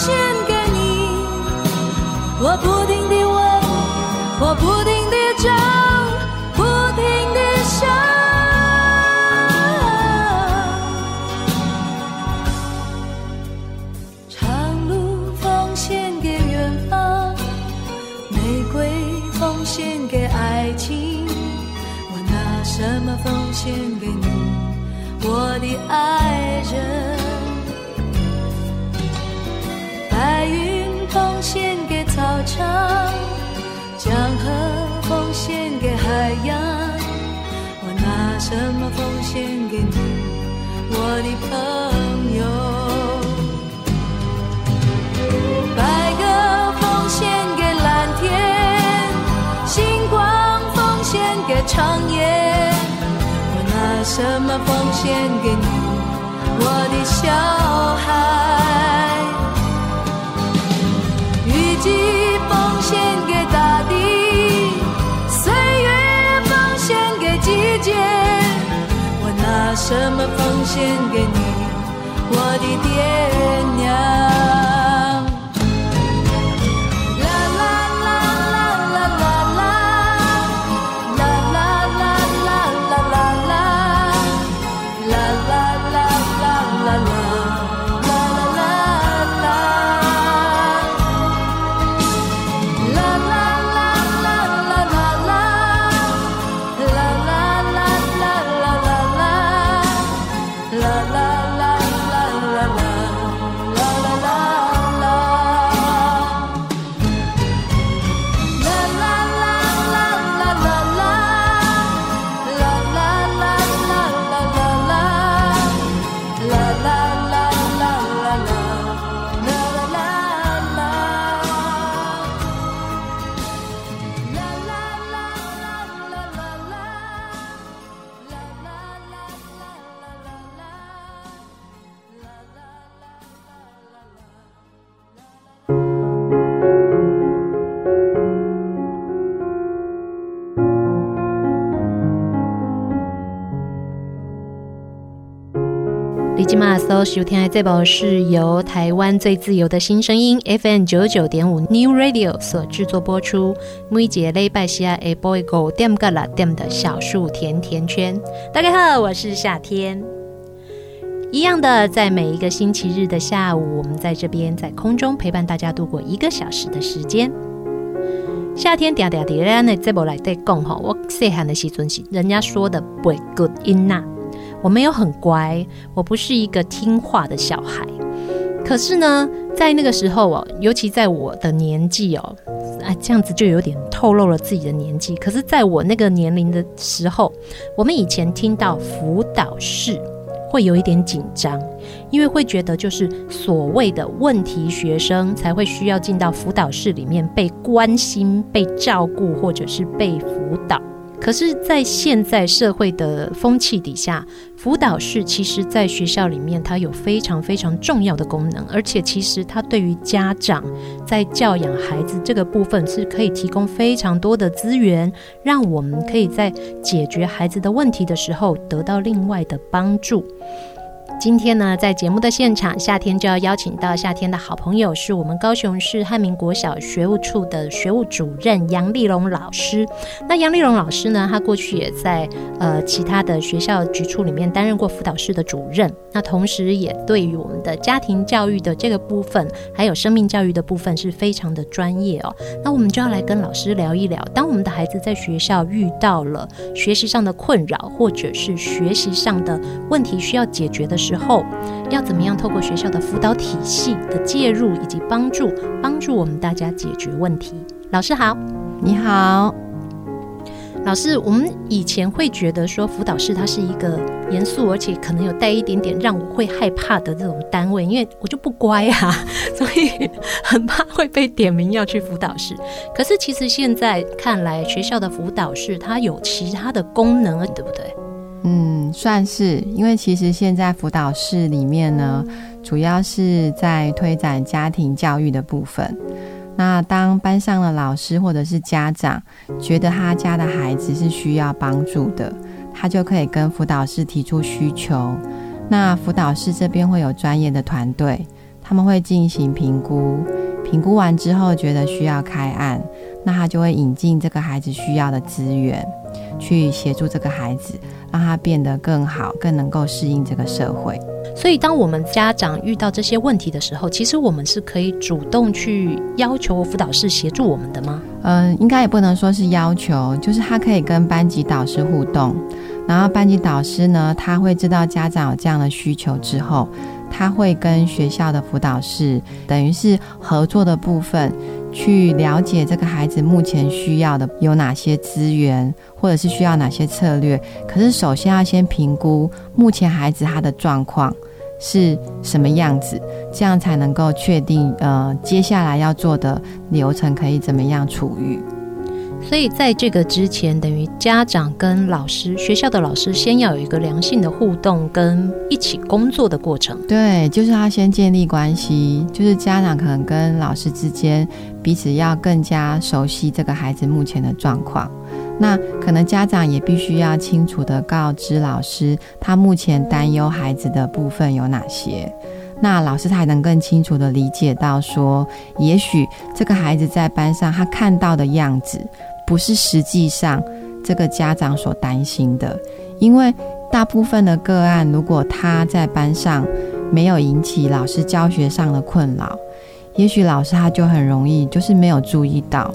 献给你我不停地问，我不停地找，不停地想。长路奉献给远方，玫瑰奉献给爱情。我拿什么奉献给你，我的爱人？江河奉献给海洋，我拿什么奉献给你，我的朋友？白鸽奉献给蓝天，星光奉献给长夜，我拿什么奉献给你，我的小孩？什么奉献给你，我的爹娘？所收听的这部是由台湾最自由的新声音 FM 九九点五 New Radio 所制作播出。每节礼拜四下播一个点个啦点的小树甜甜圈。大家好，我是夏天。一样的，在每一个星期日的下午，我们在这边在空中陪伴大家度过一个小时的时间。夏天嗲嗲嗲的这部来对讲吼，我细汉的时阵是人家说的不 good in 呐。我没有很乖，我不是一个听话的小孩。可是呢，在那个时候哦，尤其在我的年纪哦，哎，这样子就有点透露了自己的年纪。可是，在我那个年龄的时候，我们以前听到辅导室，会有一点紧张，因为会觉得就是所谓的问题学生才会需要进到辅导室里面被关心、被照顾，或者是被辅导。可是，在现在社会的风气底下，辅导室其实在学校里面，它有非常非常重要的功能，而且其实它对于家长在教养孩子这个部分是可以提供非常多的资源，让我们可以在解决孩子的问题的时候得到另外的帮助。今天呢，在节目的现场，夏天就要邀请到夏天的好朋友，是我们高雄市汉民国小学务处的学务主任杨丽荣老师。那杨丽荣老师呢，她过去也在呃其他的学校局处里面担任过辅导室的主任。那同时也对于我们的家庭教育的这个部分，还有生命教育的部分，是非常的专业哦。那我们就要来跟老师聊一聊，当我们的孩子在学校遇到了学习上的困扰，或者是学习上的问题需要解决的时候，之后要怎么样透过学校的辅导体系的介入以及帮助，帮助我们大家解决问题？老师好，你好，老师。我们以前会觉得说辅导室它是一个严肃而且可能有带一点点让我会害怕的这种单位，因为我就不乖啊，所以很怕会被点名要去辅导室。可是其实现在看来，学校的辅导室它有其他的功能，对不对？嗯，算是，因为其实现在辅导室里面呢，主要是在推展家庭教育的部分。那当班上的老师或者是家长觉得他家的孩子是需要帮助的，他就可以跟辅导室提出需求。那辅导室这边会有专业的团队，他们会进行评估，评估完之后觉得需要开案，那他就会引进这个孩子需要的资源，去协助这个孩子。让他变得更好，更能够适应这个社会。所以，当我们家长遇到这些问题的时候，其实我们是可以主动去要求辅导室协助我们的吗？嗯，应该也不能说是要求，就是他可以跟班级导师互动，然后班级导师呢，他会知道家长有这样的需求之后，他会跟学校的辅导室，等于是合作的部分。去了解这个孩子目前需要的有哪些资源，或者是需要哪些策略。可是首先要先评估目前孩子他的状况是什么样子，这样才能够确定呃接下来要做的流程可以怎么样处理。所以在这个之前，等于家长跟老师、学校的老师先要有一个良性的互动跟一起工作的过程。对，就是他先建立关系，就是家长可能跟老师之间彼此要更加熟悉这个孩子目前的状况。那可能家长也必须要清楚地告知老师，他目前担忧孩子的部分有哪些。那老师才能更清楚地理解到说，也许这个孩子在班上他看到的样子。不是实际上这个家长所担心的，因为大部分的个案，如果他在班上没有引起老师教学上的困扰，也许老师他就很容易就是没有注意到。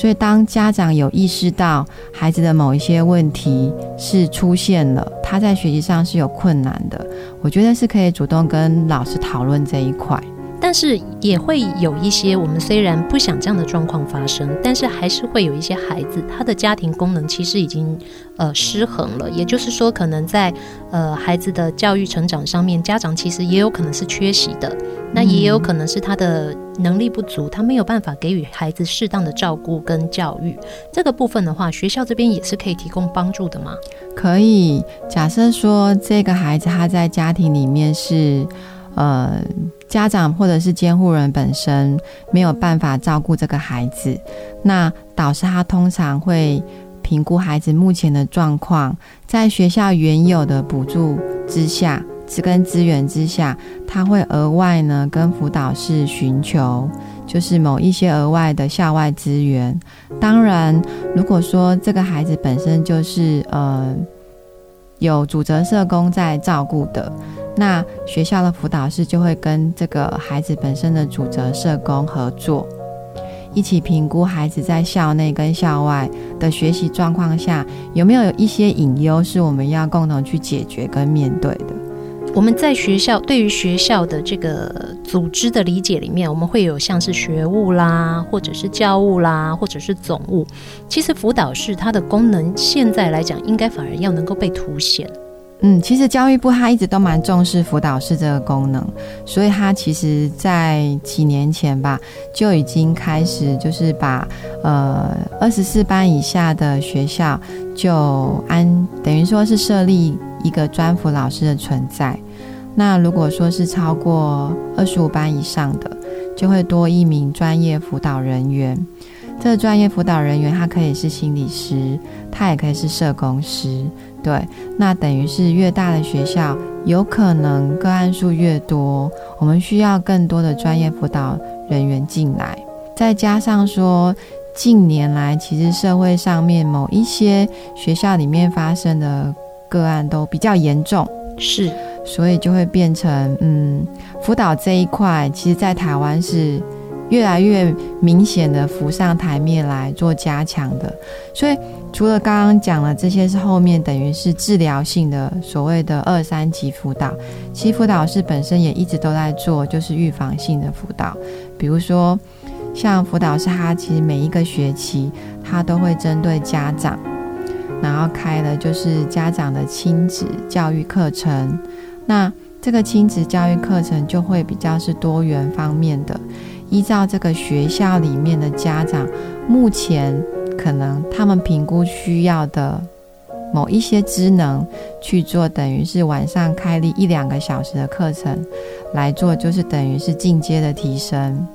所以当家长有意识到孩子的某一些问题是出现了，他在学习上是有困难的，我觉得是可以主动跟老师讨论这一块。但是也会有一些，我们虽然不想这样的状况发生，但是还是会有一些孩子，他的家庭功能其实已经呃失衡了。也就是说，可能在呃孩子的教育成长上面，家长其实也有可能是缺席的。那也有可能是他的能力不足，他没有办法给予孩子适当的照顾跟教育。这个部分的话，学校这边也是可以提供帮助的吗？可以。假设说这个孩子他在家庭里面是呃。家长或者是监护人本身没有办法照顾这个孩子，那导师他通常会评估孩子目前的状况，在学校原有的补助之下，跟资源之下，他会额外呢跟辅导室寻求，就是某一些额外的校外资源。当然，如果说这个孩子本身就是呃有主责社工在照顾的，那学校的辅导室就会跟这个孩子本身的主责社工合作。一起评估孩子在校内跟校外的学习状况下，有没有一些隐忧是我们要共同去解决跟面对的。我们在学校对于学校的这个组织的理解里面，我们会有像是学务啦，或者是教务啦，或者是总务。其实辅导室它的功能现在来讲，应该反而要能够被凸显。嗯，其实教育部他一直都蛮重视辅导室这个功能，所以他其实在几年前吧，就已经开始就是把呃二十四班以下的学校就安等于说是设立一个专辅老师的存在。那如果说是超过二十五班以上的，就会多一名专业辅导人员。这个专业辅导人员他可以是心理师，他也可以是社工师。对，那等于是越大的学校，有可能个案数越多，我们需要更多的专业辅导人员进来。再加上说，近年来其实社会上面某一些学校里面发生的个案都比较严重，是，所以就会变成，嗯，辅导这一块，其实在台湾是越来越明显的浮上台面来做加强的，所以。除了刚刚讲了这些，是后面等于是治疗性的所谓的二三级辅导，其实辅导室本身也一直都在做，就是预防性的辅导。比如说，像辅导室，他其实每一个学期，他都会针对家长，然后开了就是家长的亲子教育课程。那这个亲子教育课程就会比较是多元方面的，依照这个学校里面的家长目前。可能他们评估需要的某一些职能去做，等于是晚上开立一两个小时的课程来做，就是等于是进阶的提升。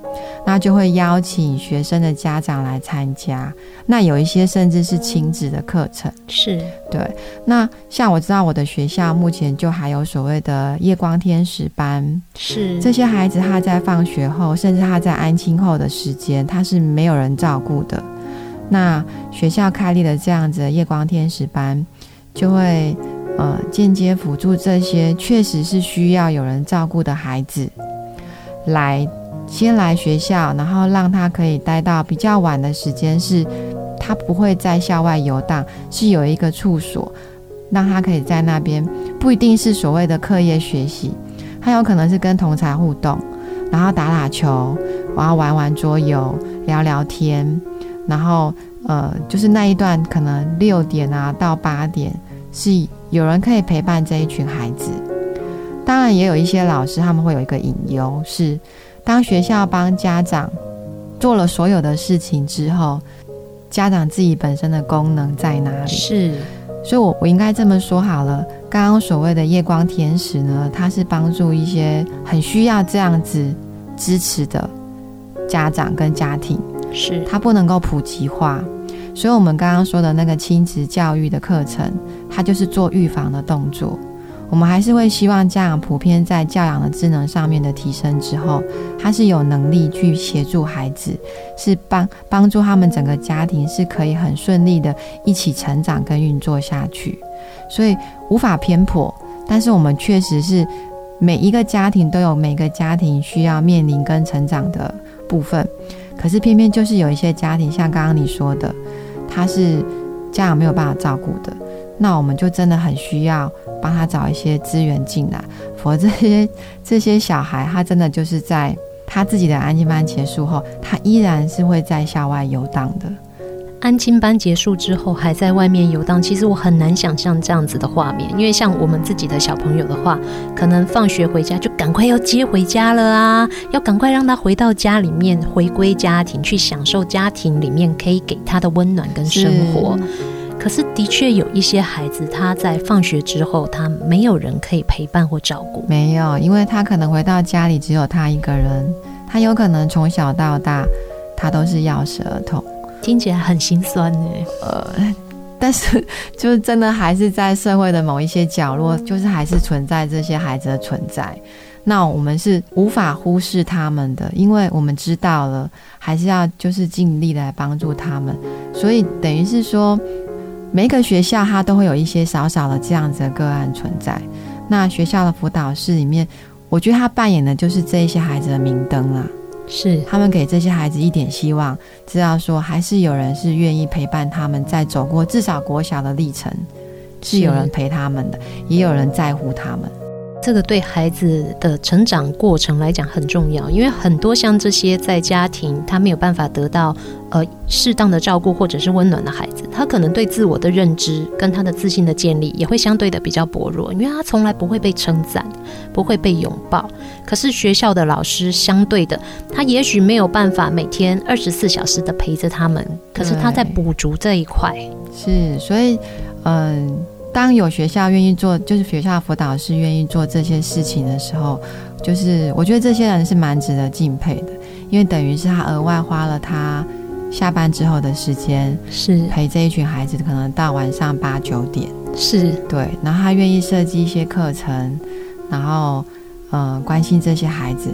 那就会邀请学生的家长来参加。那有一些甚至是亲子的课程，是对。那像我知道我的学校目前就还有所谓的夜光天使班，是这些孩子他在放学后，甚至他在安亲后的时间，他是没有人照顾的。那学校开立了这样子的夜光天使班，就会呃间接辅助这些确实是需要有人照顾的孩子，来先来学校，然后让他可以待到比较晚的时间，是他不会在校外游荡，是有一个处所，让他可以在那边，不一定是所谓的课业学习，他有可能是跟同侪互动，然后打打球，然后玩玩桌游，聊聊天。然后，呃，就是那一段可能六点啊到八点，是有人可以陪伴这一群孩子。当然，也有一些老师他们会有一个隐忧，是当学校帮家长做了所有的事情之后，家长自己本身的功能在哪里？是，所以我我应该这么说好了。刚刚所谓的夜光天使呢，它是帮助一些很需要这样子支持的家长跟家庭。是它不能够普及化，所以我们刚刚说的那个亲子教育的课程，它就是做预防的动作。我们还是会希望家长普遍在教养的智能上面的提升之后，他是有能力去协助孩子，是帮帮助他们整个家庭是可以很顺利的一起成长跟运作下去。所以无法偏颇，但是我们确实是每一个家庭都有每个家庭需要面临跟成长的部分。可是偏偏就是有一些家庭，像刚刚你说的，他是家长没有办法照顾的，那我们就真的很需要帮他找一些资源进来，否则这些这些小孩，他真的就是在他自己的安亲班结束后，他依然是会在校外游荡的。安亲班结束之后还在外面游荡，其实我很难想象这样子的画面。因为像我们自己的小朋友的话，可能放学回家就赶快要接回家了啊，要赶快让他回到家里面，回归家庭，去享受家庭里面可以给他的温暖跟生活。可是的确有一些孩子，他在放学之后，他没有人可以陪伴或照顾。没有，因为他可能回到家里只有他一个人，他有可能从小到大他都是钥匙儿童。听起来很心酸呢。呃，但是就是真的还是在社会的某一些角落，就是还是存在这些孩子的存在。那我们是无法忽视他们的，因为我们知道了，还是要就是尽力来帮助他们。所以等于是说，每一个学校它都会有一些少少的这样子的个案存在。那学校的辅导室里面，我觉得他扮演的就是这一些孩子的明灯啊，是他们给这些孩子一点希望，知道说还是有人是愿意陪伴他们，在走过至少国小的历程，是有人陪他们的，也有人在乎他们。这个对孩子的成长过程来讲很重要，因为很多像这些在家庭他没有办法得到呃适当的照顾或者是温暖的孩子，他可能对自我的认知跟他的自信的建立也会相对的比较薄弱，因为他从来不会被称赞，不会被拥抱。可是学校的老师相对的，他也许没有办法每天 二十四小时的陪着他们，可是他在补足这一块。是，所以嗯。当有学校愿意做，就是学校辅导师愿意做这些事情的时候，就是我觉得这些人是蛮值得敬佩的，因为等于是他额外花了他下班之后的时间，是陪这一群孩子，可能到晚上八九点，是对，然后他愿意设计一些课程，然后呃关心这些孩子。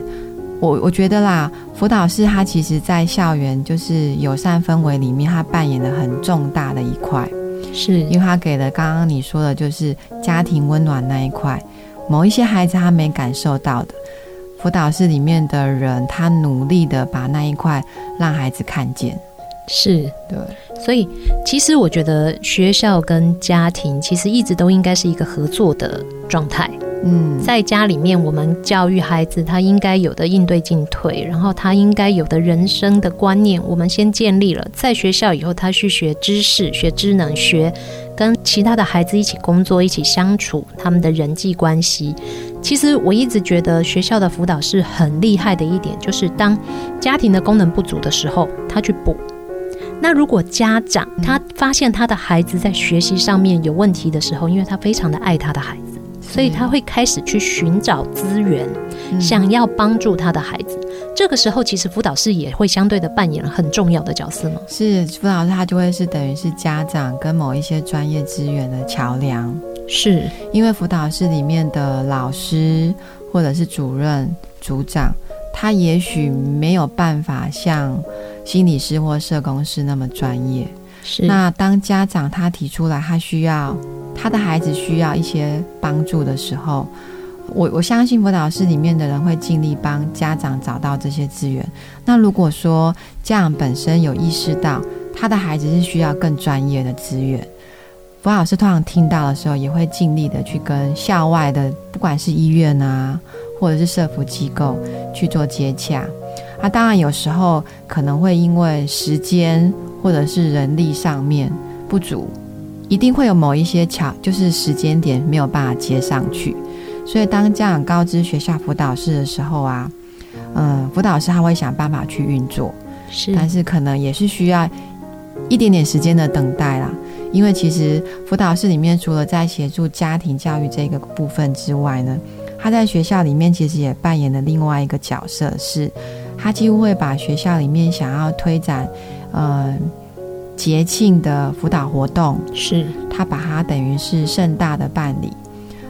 我我觉得啦，辅导师他其实在校园就是友善氛围里面，他扮演了很重大的一块。是因为他给了刚刚你说的，就是家庭温暖那一块，某一些孩子他没感受到的，辅导室里面的人，他努力的把那一块让孩子看见。是对，所以其实我觉得学校跟家庭其实一直都应该是一个合作的状态。嗯，在家里面，我们教育孩子他应该有的应对进退，然后他应该有的人生的观念，我们先建立了。在学校以后，他去学知识、学知能、学跟其他的孩子一起工作、一起相处，他们的人际关系。其实我一直觉得学校的辅导是很厉害的一点，就是当家庭的功能不足的时候，他去补。那如果家长他发现他的孩子在学习上面有问题的时候，因为他非常的爱他的孩子。所以他会开始去寻找资源，想要帮助他的孩子。这个时候，其实辅导室也会相对的扮演了很重要的角色吗？是辅导师，他就会是等于是家长跟某一些专业资源的桥梁。是因为辅导室里面的老师或者是主任、组长，他也许没有办法像心理师或社工师那么专业。是那当家长他提出来，他需要。他的孩子需要一些帮助的时候，我我相信辅导室里面的人会尽力帮家长找到这些资源。那如果说家长本身有意识到他的孩子是需要更专业的资源，辅导师通常听到的时候，也会尽力的去跟校外的，不管是医院啊，或者是社福机构去做接洽。啊，当然有时候可能会因为时间或者是人力上面不足。一定会有某一些巧，就是时间点没有办法接上去，所以当家长告知学校辅导室的时候啊，嗯，辅导师他会想办法去运作，是，但是可能也是需要一点点时间的等待啦。因为其实辅导室里面除了在协助家庭教育这个部分之外呢，他在学校里面其实也扮演了另外一个角色，是他几乎会把学校里面想要推展，呃。节庆的辅导活动，是他把它等于是盛大的办理，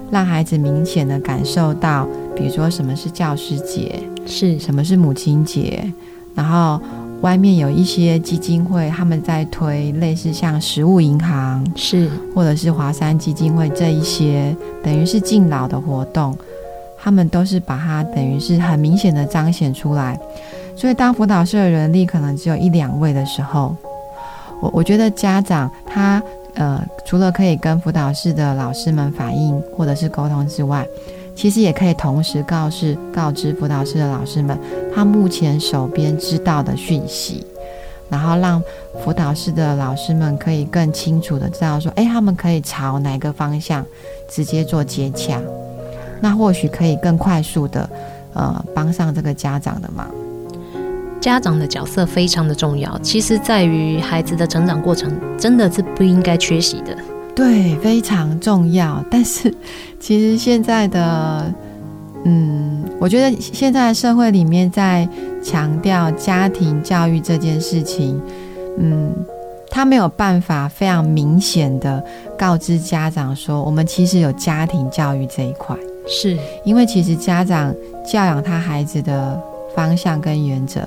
让孩子明显的感受到，比如说什么是教师节，是什么是母亲节，然后外面有一些基金会，他们在推类似像食物银行，是或者是华山基金会这一些，等于是敬老的活动，他们都是把它等于是很明显的彰显出来，所以当辅导室的人力可能只有一两位的时候。我我觉得家长他呃，除了可以跟辅导室的老师们反映或者是沟通之外，其实也可以同时告示告知辅导室的老师们，他目前手边知道的讯息，然后让辅导室的老师们可以更清楚的知道说，哎，他们可以朝哪个方向直接做接洽，那或许可以更快速的呃帮上这个家长的忙。家长的角色非常的重要，其实在于孩子的成长过程，真的是不应该缺席的。对，非常重要。但是，其实现在的，嗯，我觉得现在社会里面在强调家庭教育这件事情，嗯，他没有办法非常明显的告知家长说，我们其实有家庭教育这一块，是因为其实家长教养他孩子的方向跟原则，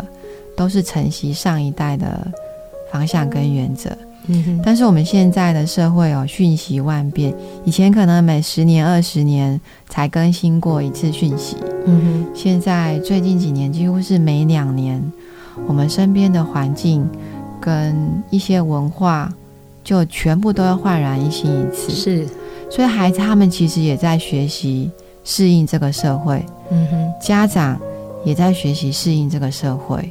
都是承袭上一代的方向跟原则。嗯哼，但是我们现在的社会哦，讯息万变，以前可能每十年、二十年才更新过一次讯息，嗯哼，现在最近几年几乎是每两年，我们身边的环境。跟一些文化，就全部都要焕然一新一次。是，所以孩子他们其实也在学习适应这个社会。嗯哼，家长也在学习适应这个社会。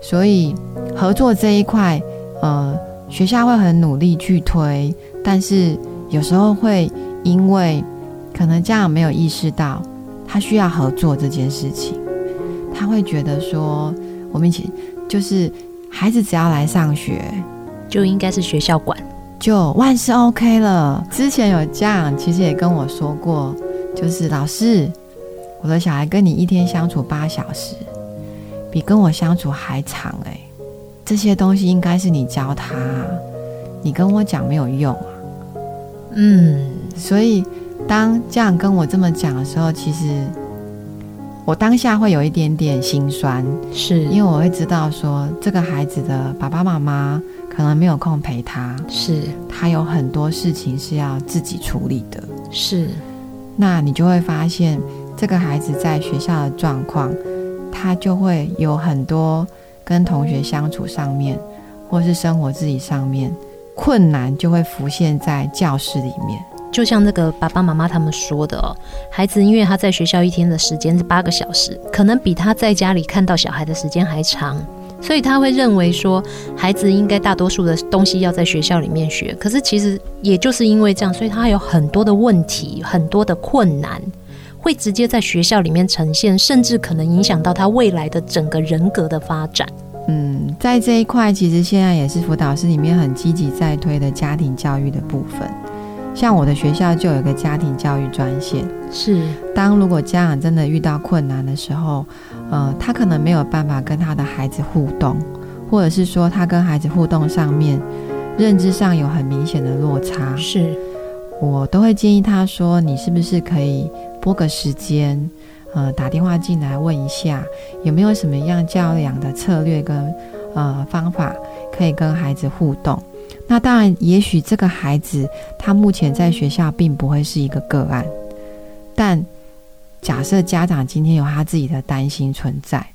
所以合作这一块，呃，学校会很努力去推，但是有时候会因为可能家长没有意识到他需要合作这件事情，他会觉得说我们一起就是。孩子只要来上学，就应该是学校管，就万事 OK 了。之前有家长其实也跟我说过，就是老师，我的小孩跟你一天相处八小时，比跟我相处还长哎。这些东西应该是你教他，你跟我讲没有用啊。嗯，所以当家长跟我这么讲的时候，其实。我当下会有一点点心酸，是因为我会知道说，这个孩子的爸爸妈妈可能没有空陪他，是他有很多事情是要自己处理的。是，那你就会发现，这个孩子在学校的状况，他就会有很多跟同学相处上面，或是生活自己上面困难，就会浮现在教室里面。就像那个爸爸妈妈他们说的哦，孩子因为他在学校一天的时间是八个小时，可能比他在家里看到小孩的时间还长，所以他会认为说，孩子应该大多数的东西要在学校里面学。可是其实也就是因为这样，所以他有很多的问题，很多的困难，会直接在学校里面呈现，甚至可能影响到他未来的整个人格的发展。嗯，在这一块，其实现在也是辅导室里面很积极在推的家庭教育的部分。像我的学校就有一个家庭教育专线，是当如果家长真的遇到困难的时候，呃，他可能没有办法跟他的孩子互动，或者是说他跟孩子互动上面认知上有很明显的落差，是我都会建议他说，你是不是可以拨个时间，呃，打电话进来问一下，有没有什么样教养的策略跟呃方法可以跟孩子互动。那当然，也许这个孩子他目前在学校并不会是一个个案，但假设家长今天有他自己的担心存在，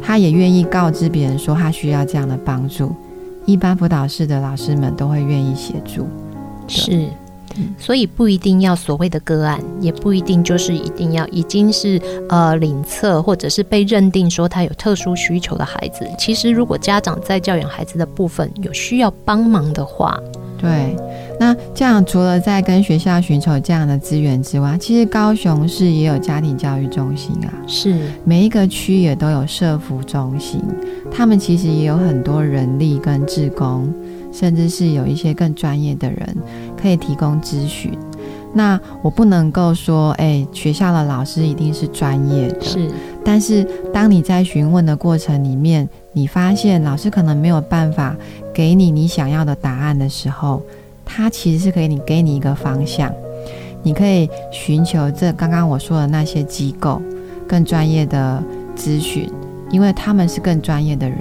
他也愿意告知别人说他需要这样的帮助，一般辅导室的老师们都会愿意协助。是。所以不一定要所谓的个案，也不一定就是一定要已经是呃领测或者是被认定说他有特殊需求的孩子。其实如果家长在教养孩子的部分有需要帮忙的话，对，那这样除了在跟学校寻求这样的资源之外，其实高雄市也有家庭教育中心啊，是每一个区也都有社服中心，他们其实也有很多人力跟志工。甚至是有一些更专业的人可以提供咨询。那我不能够说，哎、欸，学校的老师一定是专业的。是。但是当你在询问的过程里面，你发现老师可能没有办法给你你想要的答案的时候，他其实是可以你给你一个方向，你可以寻求这刚刚我说的那些机构更专业的咨询，因为他们是更专业的人。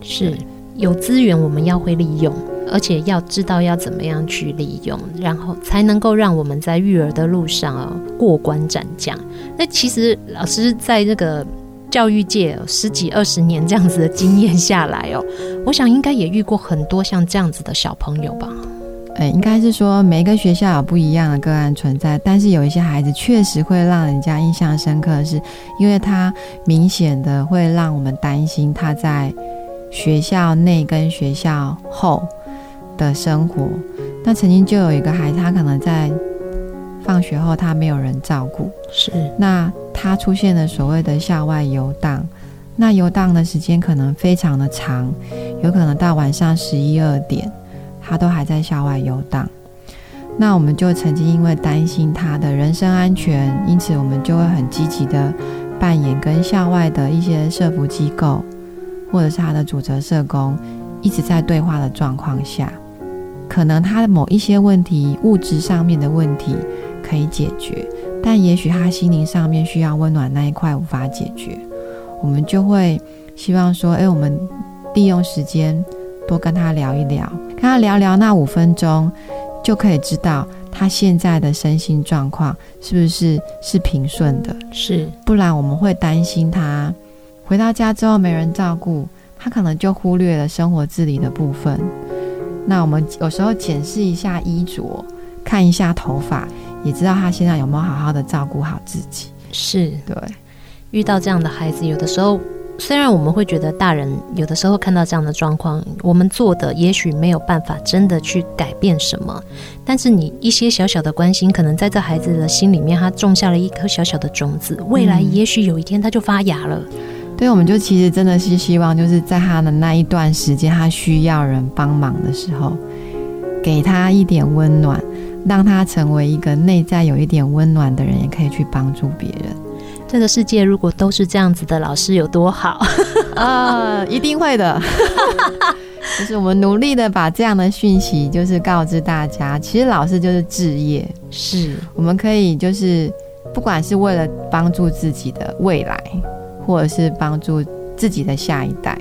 是。有资源，我们要会利用，而且要知道要怎么样去利用，然后才能够让我们在育儿的路上啊过关斩将。那其实老师在这个教育界十几二十年这样子的经验下来哦，我想应该也遇过很多像这样子的小朋友吧？哎，应该是说每个学校有不一样的个案存在，但是有一些孩子确实会让人家印象深刻，是因为他明显的会让我们担心他在。学校内跟学校后的生活，那曾经就有一个孩子，他可能在放学后他没有人照顾，是那他出现了所谓的校外游荡，那游荡的时间可能非常的长，有可能到晚上十一二点，他都还在校外游荡。那我们就曾经因为担心他的人身安全，因此我们就会很积极的扮演跟校外的一些社福机构。或者是他的主责社工一直在对话的状况下，可能他的某一些问题，物质上面的问题可以解决，但也许他心灵上面需要温暖那一块无法解决，我们就会希望说，哎，我们利用时间多跟他聊一聊，跟他聊聊那五分钟，就可以知道他现在的身心状况是不是是平顺的，是，不然我们会担心他回到家之后没人照顾。他可能就忽略了生活自理的部分。那我们有时候检视一下衣着，看一下头发，也知道他现在有没有好好的照顾好自己。是对。遇到这样的孩子，有的时候虽然我们会觉得大人有的时候看到这样的状况，我们做的也许没有办法真的去改变什么，但是你一些小小的关心，可能在这孩子的心里面，他种下了一颗小小的种子，未来也许有一天他就发芽了。嗯所以我们就其实真的是希望，就是在他的那一段时间，他需要人帮忙的时候，给他一点温暖，让他成为一个内在有一点温暖的人，也可以去帮助别人。这个世界如果都是这样子的老师有多好啊！一定会的。就是我们努力的把这样的讯息，就是告知大家。其实老师就是置业，是我们可以就是不管是为了帮助自己的未来。或者是帮助自己的下一代，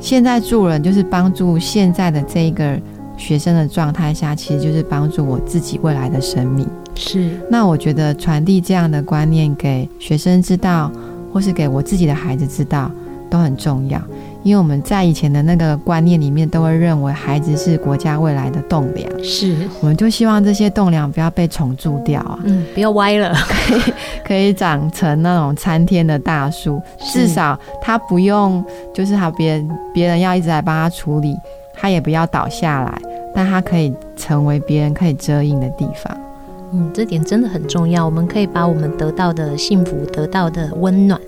现在助人就是帮助现在的这一个学生的状态下，其实就是帮助我自己未来的生命。是，那我觉得传递这样的观念给学生知道，或是给我自己的孩子知道，都很重要。因为我们在以前的那个观念里面，都会认为孩子是国家未来的栋梁，是，我们就希望这些栋梁不要被重蛀掉啊，嗯，不要歪了，可以可以长成那种参天的大树，至少他不用，就是他别人别人要一直来帮他处理，它也不要倒下来，但它可以成为别人可以遮荫的地方。嗯，这点真的很重要，我们可以把我们得到的幸福、得到的温暖。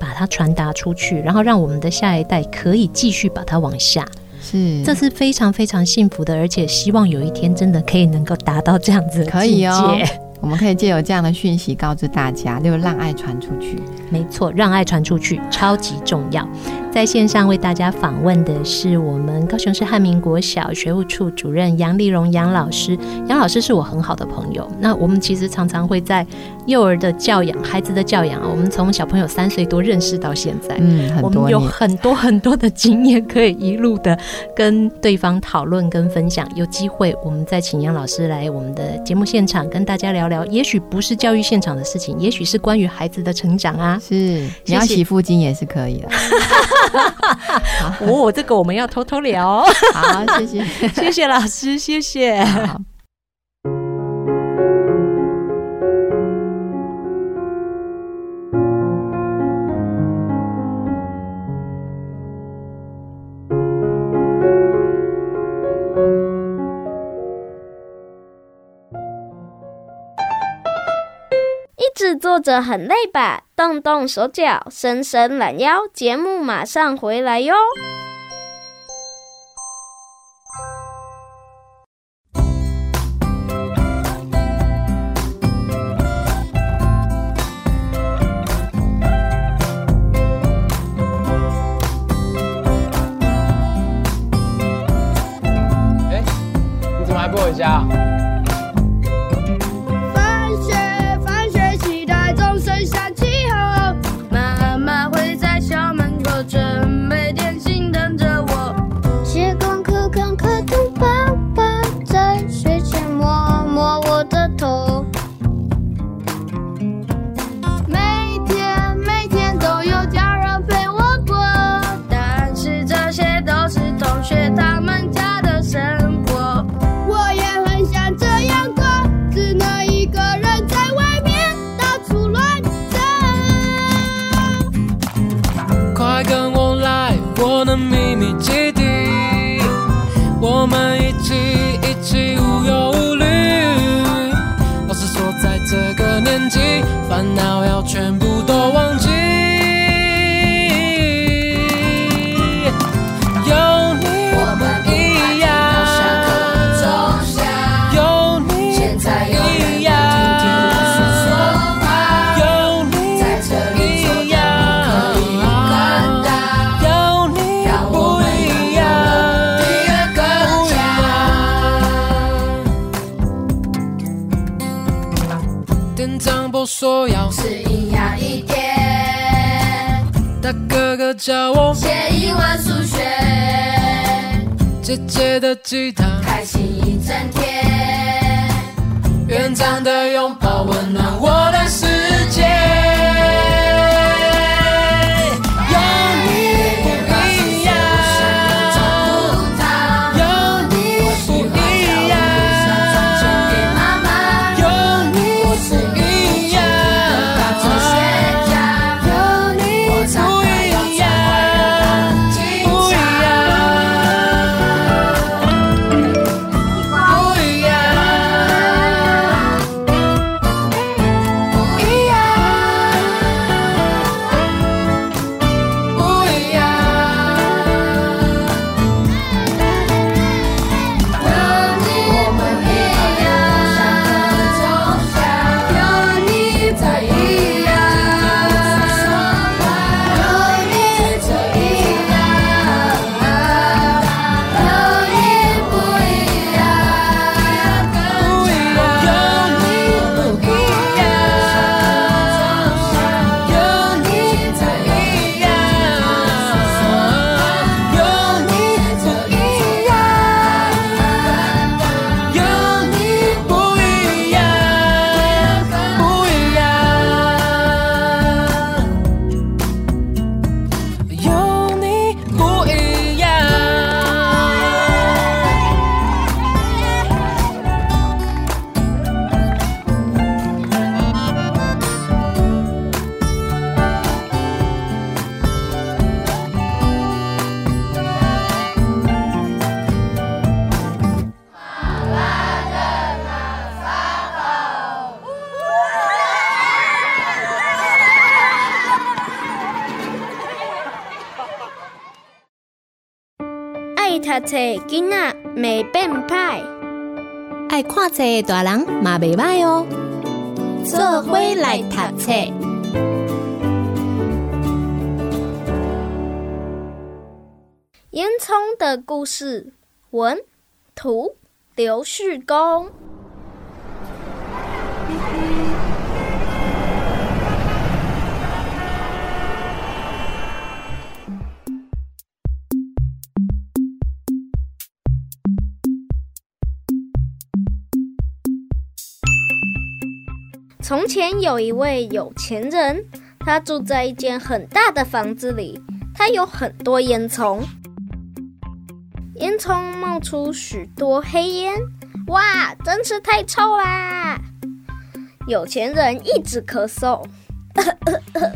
把它传达出去，然后让我们的下一代可以继续把它往下，是，这是非常非常幸福的，而且希望有一天真的可以能够达到这样子的境界。可以哦，我们可以借由这样的讯息告知大家，就是让爱传出去。没错，让爱传出去超级重要。在线上为大家访问的是我们高雄市汉民国小学务处主任杨丽荣杨老师。杨老师是我很好的朋友。那我们其实常常会在幼儿的教养、孩子的教养，我们从小朋友三岁多认识到现在，嗯，我们有很多很多的经验可以一路的跟对方讨论跟分享。有机会，我们再请杨老师来我们的节目现场跟大家聊聊。也许不是教育现场的事情，也许是关于孩子的成长啊。是，你要洗腹巾也是可以的。哦，这个我们要偷偷聊。好，谢谢，谢谢老师，谢谢。一制作者很累吧？动动手脚，伸伸懒腰，节目马上回来哟。店长婆说要吃营养一点。大哥哥教我写英文数学。姐姐的吉他开心一整天。院长的拥抱温暖我的世读册囡仔袂变歹，爱看册的大人嘛袂歹哦。做伙来读册。烟囱的故事，文图刘旭公。从前有一位有钱人，他住在一间很大的房子里，他有很多烟囱，烟囱冒出许多黑烟，哇，真是太臭啦！有钱人一直咳嗽，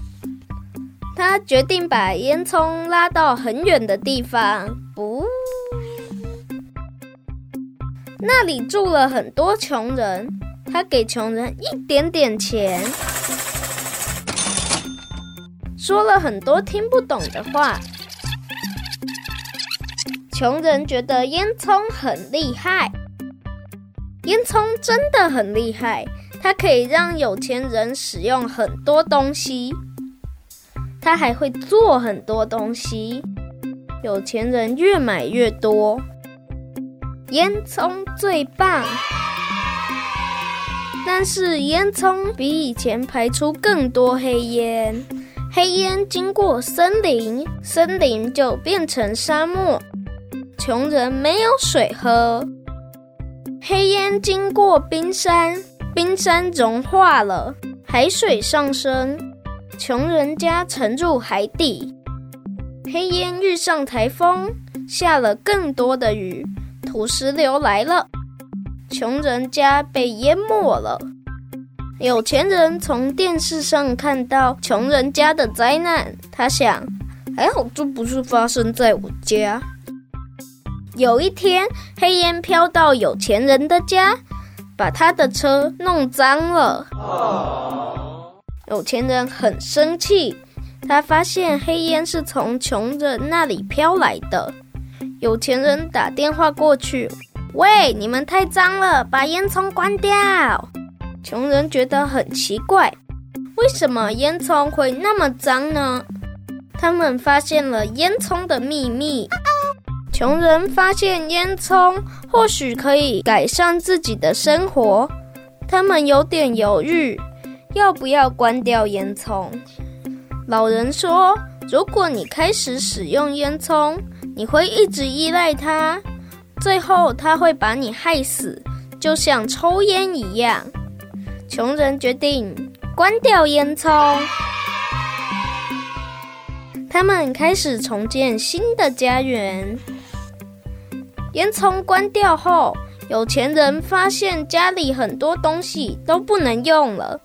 他决定把烟囱拉到很远的地方，不，那里住了很多穷人。他给穷人一点点钱，说了很多听不懂的话。穷人觉得烟囱很厉害，烟囱真的很厉害，它可以让有钱人使用很多东西，它还会做很多东西，有钱人越买越多，烟囱最棒。但是烟囱比以前排出更多黑烟，黑烟经过森林，森林就变成沙漠，穷人没有水喝；黑烟经过冰山，冰山融化了，海水上升，穷人家沉入海底；黑烟遇上台风，下了更多的雨，土石流来了。穷人家被淹没了，有钱人从电视上看到穷人家的灾难，他想，还好这不是发生在我家。有一天，黑烟飘到有钱人的家，把他的车弄脏了。有钱人很生气，他发现黑烟是从穷人那里飘来的。有钱人打电话过去。喂，你们太脏了，把烟囱关掉。穷人觉得很奇怪，为什么烟囱会那么脏呢？他们发现了烟囱的秘密。穷人发现烟囱或许可以改善自己的生活，他们有点犹豫，要不要关掉烟囱？老人说：“如果你开始使用烟囱，你会一直依赖它，最后他会把你害死，就像抽烟一样。”穷人决定关掉烟囱。他们开始重建新的家园。烟囱关掉后，有钱人发现家里很多东西都不能用了。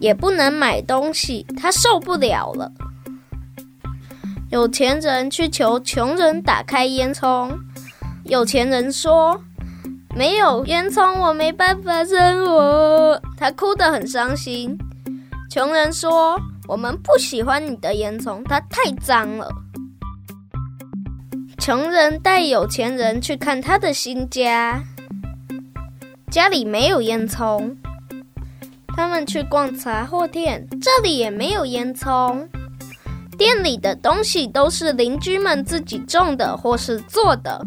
也不能买东西，他受不了了。有钱人去求穷人打开烟囱，有钱人说：“没有烟囱，我没办法生活。”他哭得很伤心。穷人说：“我们不喜欢你的烟囱，它太脏了。”穷人带有钱人去看他的新家，家里没有烟囱。他们去逛杂货店，这里也没有烟囱。店里的东西都是邻居们自己种的或是做的，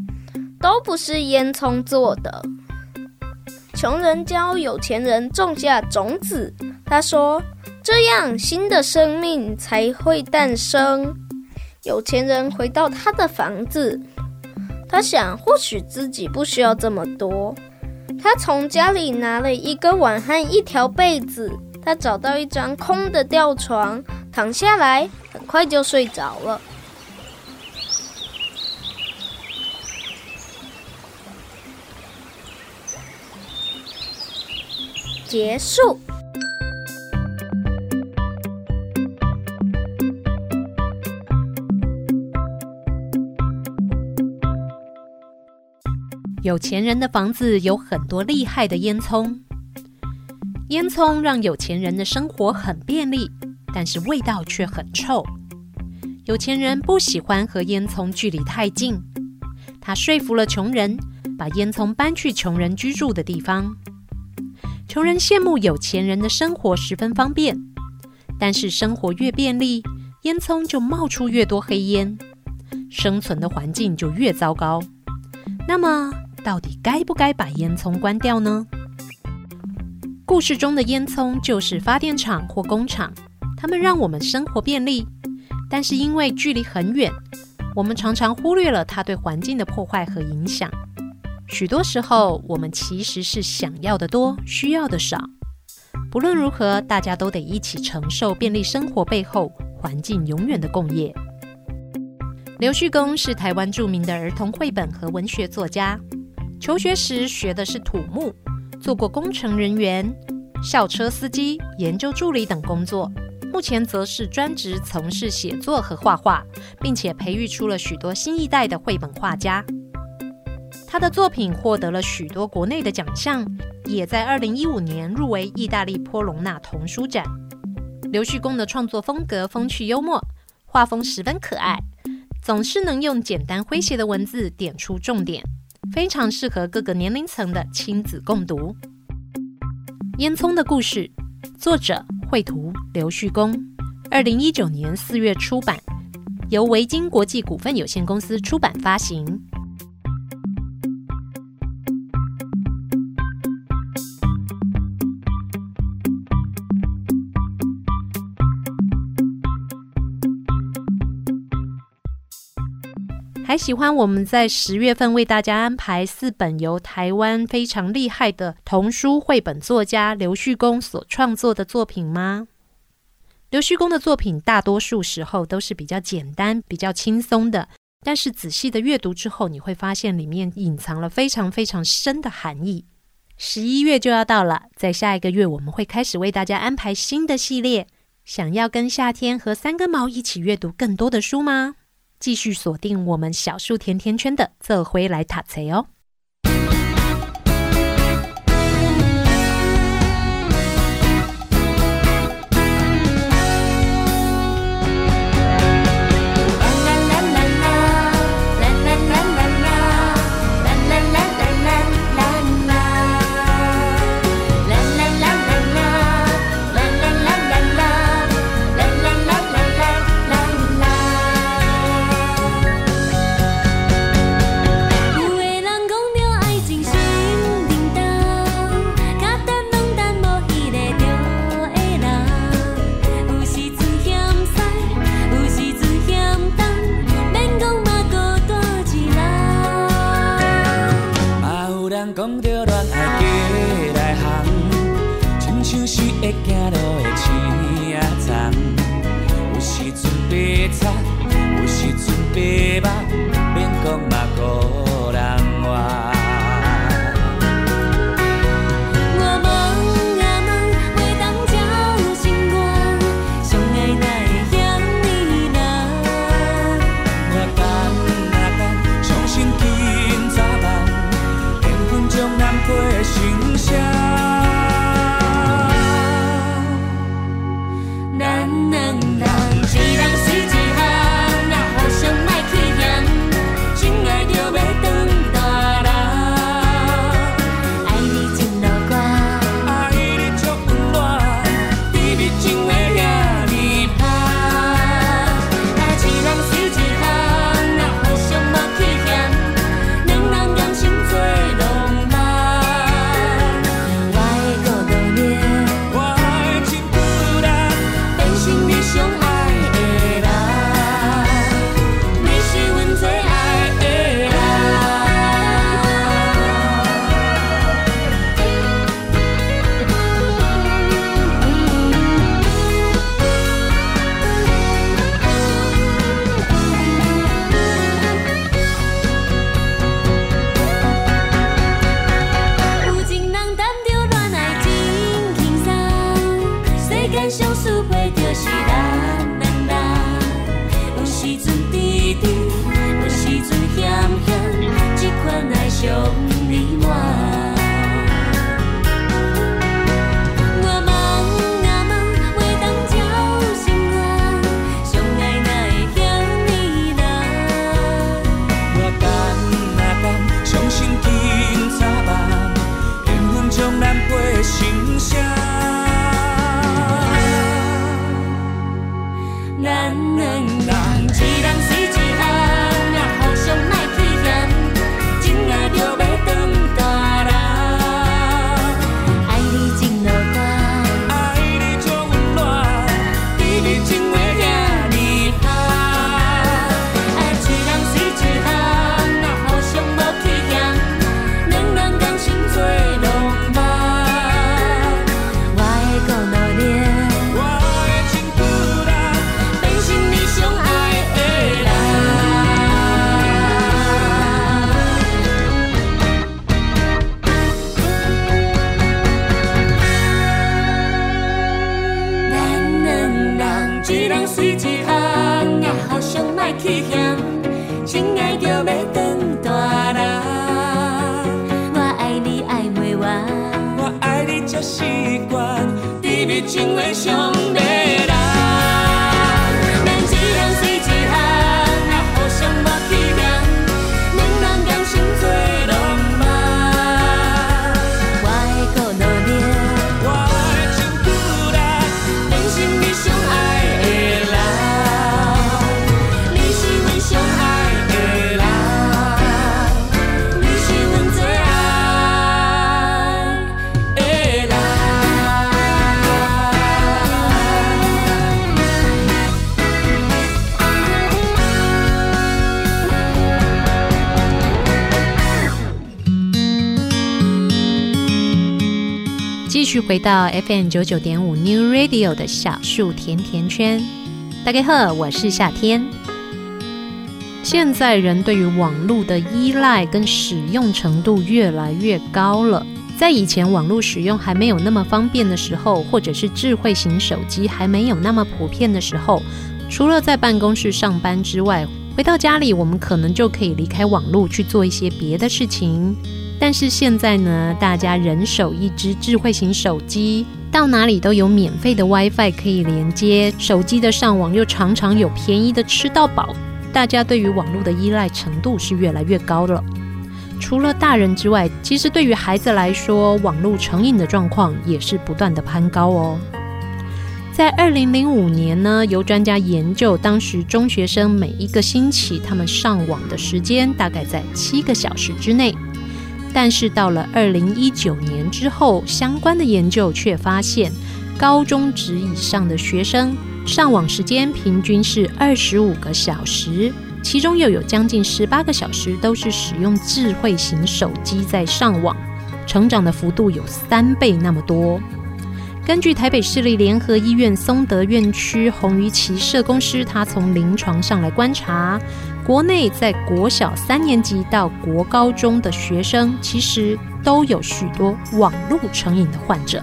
都不是烟囱做的。穷人教有钱人种下种子，他说：“这样新的生命才会诞生。”有钱人回到他的房子，他想，或许自己不需要这么多。他从家里拿了一个碗和一条被子，他找到一张空的吊床，躺下来，很快就睡着了。结束。有钱人的房子有很多厉害的烟囱，烟囱让有钱人的生活很便利，但是味道却很臭。有钱人不喜欢和烟囱距离太近，他说服了穷人，把烟囱搬去穷人居住的地方。穷人羡慕有钱人的生活十分方便，但是生活越便利，烟囱就冒出越多黑烟，生存的环境就越糟糕。那么，到底该不该把烟囱关掉呢？故事中的烟囱就是发电厂或工厂，它们让我们生活便利，但是因为距离很远，我们常常忽略了它对环境的破坏和影响。许多时候，我们其实是想要的多，需要的少。不论如何，大家都得一起承受便利生活背后环境永远的共业。刘旭公是台湾著名的儿童绘本和文学作家。求学时学的是土木，做过工程人员、校车司机、研究助理等工作。目前则是专职从事写作和画画，并且培育出了许多新一代的绘本画家。他的作品获得了许多国内的奖项，也在二零一五年入围意大利波隆纳童书展。刘旭公的创作风格风趣幽默，画风十分可爱，总是能用简单诙谐的文字点出重点。非常适合各个年龄层的亲子共读。烟囱的故事，作者绘图刘旭公，二零一九年四月出版，由维京国际股份有限公司出版发行。还喜欢我们在十月份为大家安排四本由台湾非常厉害的童书绘本作家刘旭公所创作的作品吗？刘旭公的作品大多数时候都是比较简单、比较轻松的，但是仔细的阅读之后，你会发现里面隐藏了非常非常深的含义。十一月就要到了，在下一个月我们会开始为大家安排新的系列。想要跟夏天和三根毛一起阅读更多的书吗？继续锁定我们小树甜甜圈的这回来塔贼哦。继回到 FM 九九点五 New Radio 的小树甜甜圈，大家好，我是夏天。现在人对于网络的依赖跟使用程度越来越高了。在以前网络使用还没有那么方便的时候，或者是智慧型手机还没有那么普遍的时候，除了在办公室上班之外，回到家里我们可能就可以离开网络去做一些别的事情。但是现在呢，大家人手一只智慧型手机，到哪里都有免费的 WiFi 可以连接，手机的上网又常常有便宜的吃到饱，大家对于网络的依赖程度是越来越高了。除了大人之外，其实对于孩子来说，网络成瘾的状况也是不断的攀高哦。在二零零五年呢，由专家研究，当时中学生每一个星期他们上网的时间大概在七个小时之内。但是到了二零一九年之后，相关的研究却发现，高中职以上的学生上网时间平均是二十五个小时，其中又有将近十八个小时都是使用智慧型手机在上网，成长的幅度有三倍那么多。根据台北市立联合医院松德院区洪于琪社工师，他从临床上来观察，国内在国小三年级到国高中的学生，其实都有许多网络成瘾的患者。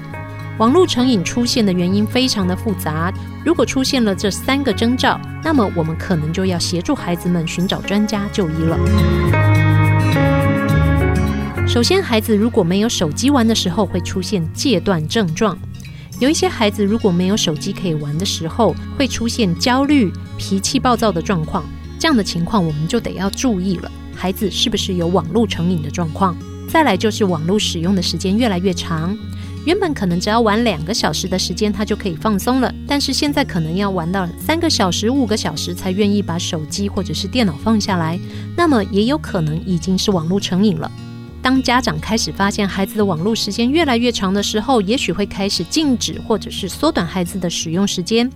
网络成瘾出现的原因非常的复杂，如果出现了这三个征兆，那么我们可能就要协助孩子们寻找专家就医了。首先，孩子如果没有手机玩的时候，会出现戒断症状。有一些孩子如果没有手机可以玩的时候，会出现焦虑、脾气暴躁的状况。这样的情况我们就得要注意了，孩子是不是有网络成瘾的状况？再来就是网络使用的时间越来越长，原本可能只要玩两个小时的时间，他就可以放松了，但是现在可能要玩到三个小时、五个小时才愿意把手机或者是电脑放下来，那么也有可能已经是网络成瘾了。当家长开始发现孩子的网络时间越来越长的时候，也许会开始禁止或者是缩短孩子的使用时间。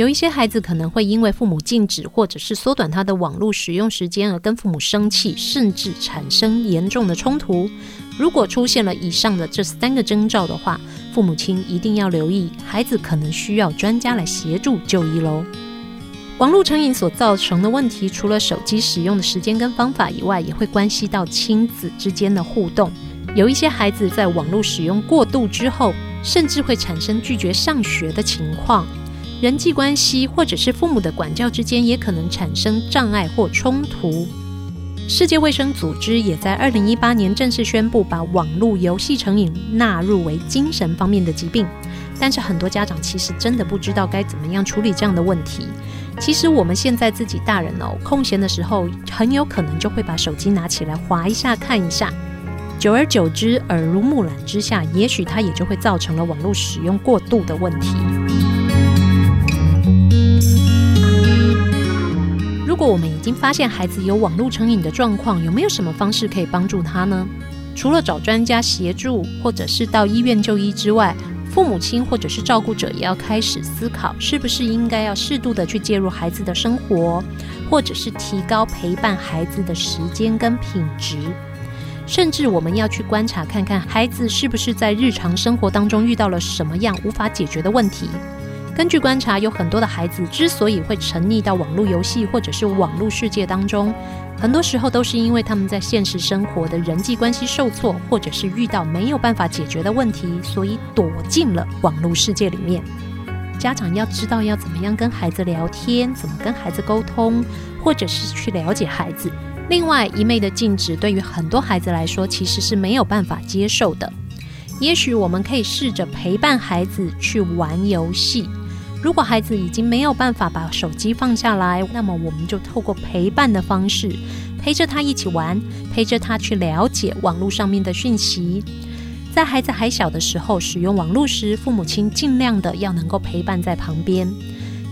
有一些孩子可能会因为父母禁止或者是缩短他的网络使用时间而跟父母生气，甚至产生严重的冲突。如果出现了以上的这三个征兆的话，父母亲一定要留意，孩子可能需要专家来协助就医喽。网络成瘾所造成的问题，除了手机使用的时间跟方法以外，也会关系到亲子之间的互动。有一些孩子在网络使用过度之后，甚至会产生拒绝上学的情况。人际关系或者是父母的管教之间，也可能产生障碍或冲突。世界卫生组织也在二零一八年正式宣布，把网络游戏成瘾纳入为精神方面的疾病。但是很多家长其实真的不知道该怎么样处理这样的问题。其实我们现在自己大人哦，空闲的时候很有可能就会把手机拿起来划一下看一下，久而久之，耳濡目染之下，也许它也就会造成了网络使用过度的问题。果我们已经发现孩子有网络成瘾的状况，有没有什么方式可以帮助他呢？除了找专家协助，或者是到医院就医之外，父母亲或者是照顾者也要开始思考，是不是应该要适度的去介入孩子的生活，或者是提高陪伴孩子的时间跟品质，甚至我们要去观察看看孩子是不是在日常生活当中遇到了什么样无法解决的问题。根据观察，有很多的孩子之所以会沉溺到网络游戏或者是网络世界当中，很多时候都是因为他们在现实生活的人际关系受挫，或者是遇到没有办法解决的问题，所以躲进了网络世界里面。家长要知道要怎么样跟孩子聊天，怎么跟孩子沟通，或者是去了解孩子。另外，一昧的禁止对于很多孩子来说其实是没有办法接受的。也许我们可以试着陪伴孩子去玩游戏。如果孩子已经没有办法把手机放下来，那么我们就透过陪伴的方式，陪着他一起玩，陪着他去了解网络上面的讯息。在孩子还小的时候，使用网络时，父母亲尽量的要能够陪伴在旁边。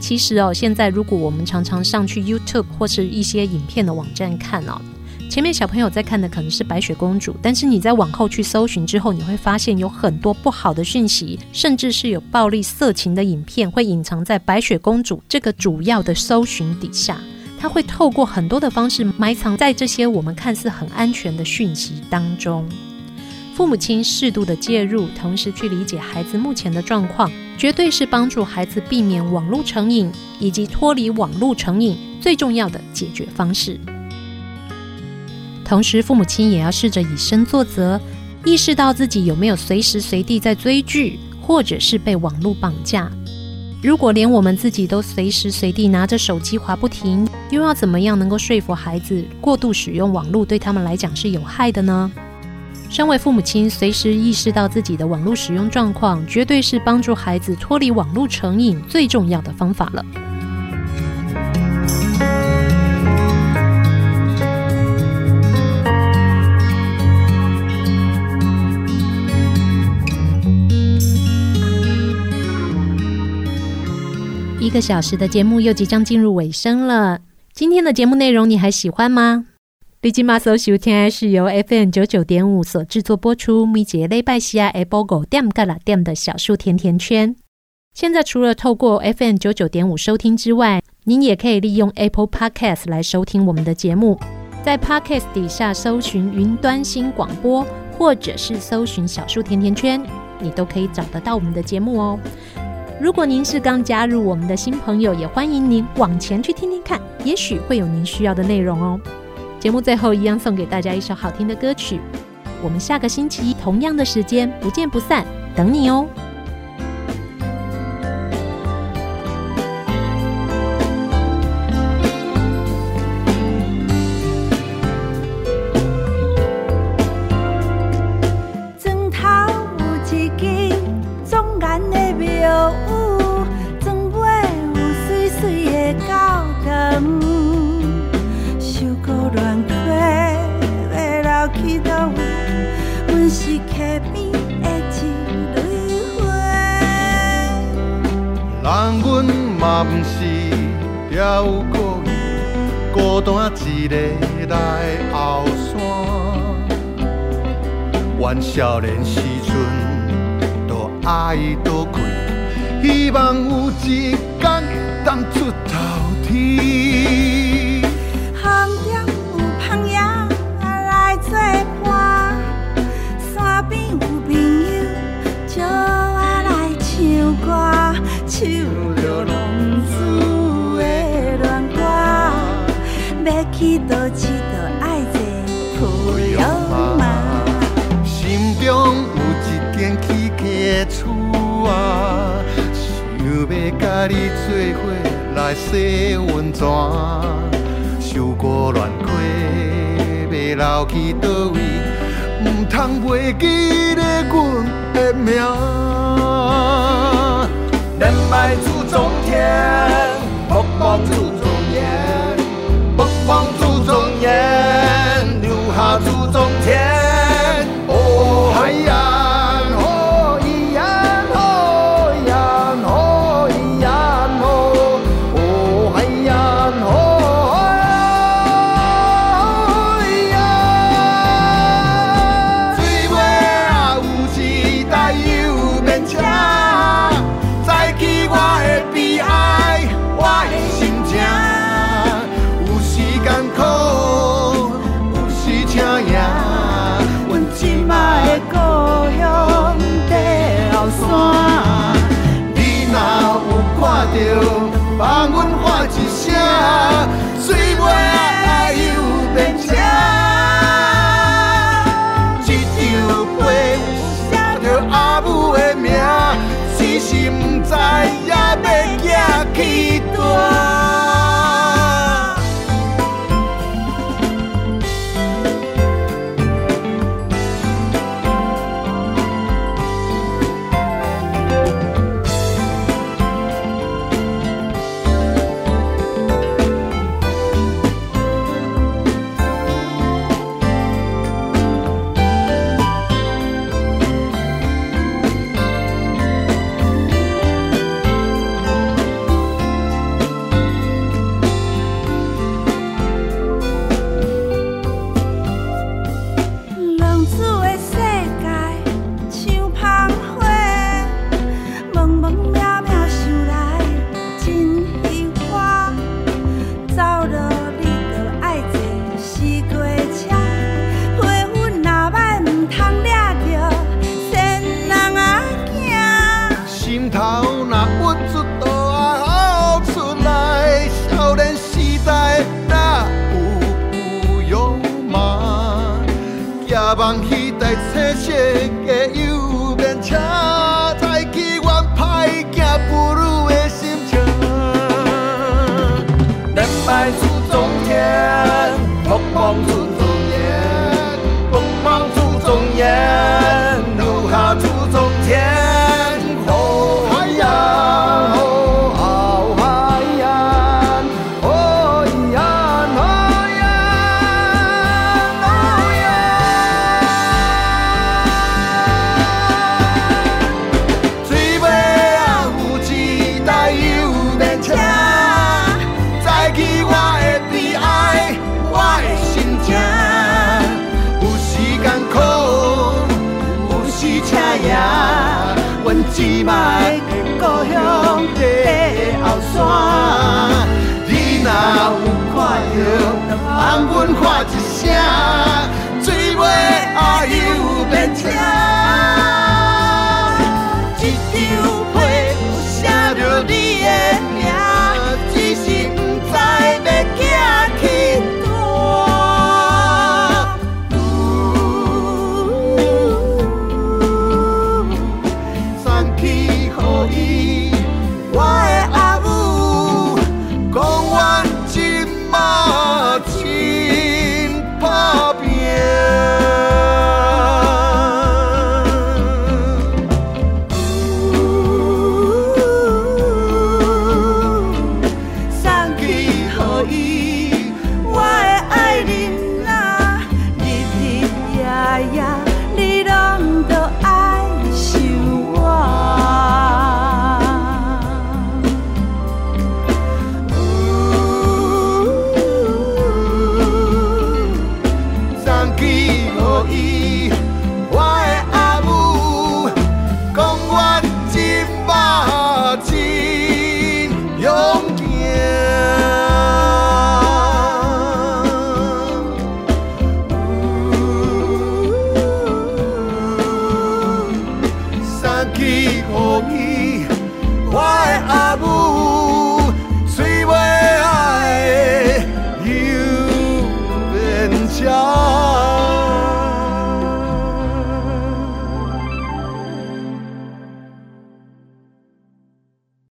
其实哦，现在如果我们常常上去 YouTube 或是一些影片的网站看哦。前面小朋友在看的可能是白雪公主，但是你在往后去搜寻之后，你会发现有很多不好的讯息，甚至是有暴力色情的影片会隐藏在白雪公主这个主要的搜寻底下。它会透过很多的方式埋藏在这些我们看似很安全的讯息当中。父母亲适度的介入，同时去理解孩子目前的状况，绝对是帮助孩子避免网络成瘾以及脱离网络成瘾最重要的解决方式。同时，父母亲也要试着以身作则，意识到自己有没有随时随地在追剧，或者是被网络绑架。如果连我们自己都随时随地拿着手机滑不停，又要怎么样能够说服孩子过度使用网络对他们来讲是有害的呢？身为父母亲，随时意识到自己的网络使用状况，绝对是帮助孩子脱离网络成瘾最重要的方法了。一个小时的节目又即将进入尾声了。今天的节目内容你还喜欢吗？立即马搜收听是由 FM 九九点五所制作播出。每节礼拜四下 Apple Go 点个啦点的小树甜甜圈。现在除了透过 FM 九九点五收听之外，您也可以利用 Apple Podcast 来收听我们的节目。在 Podcast 底下搜寻云端新广播，或者是搜寻小树甜甜圈。你都可以找得到我们的节目哦。如果您是刚加入我们的新朋友，也欢迎您往前去听听看，也许会有您需要的内容哦。节目最后一样送给大家一首好听的歌曲，我们下个星期同样的时间不见不散，等你哦。嘛不是飘过伊，孤单一个来后山。阮少年时阵，多爱多困，希望有一天当出头天。行中有朋友来作伴。去倒一倒爱坐浮游马。中有一间起客的厝啊，想要甲你做伙来洗温泉，受过乱过要留去倒位，唔通袂记得阮的名。人爱出中天，北方出中原，望祖宗言留下祖宗田一卖故乡的后山。你若有看到，帮阮喊一声，水尾阿友变车。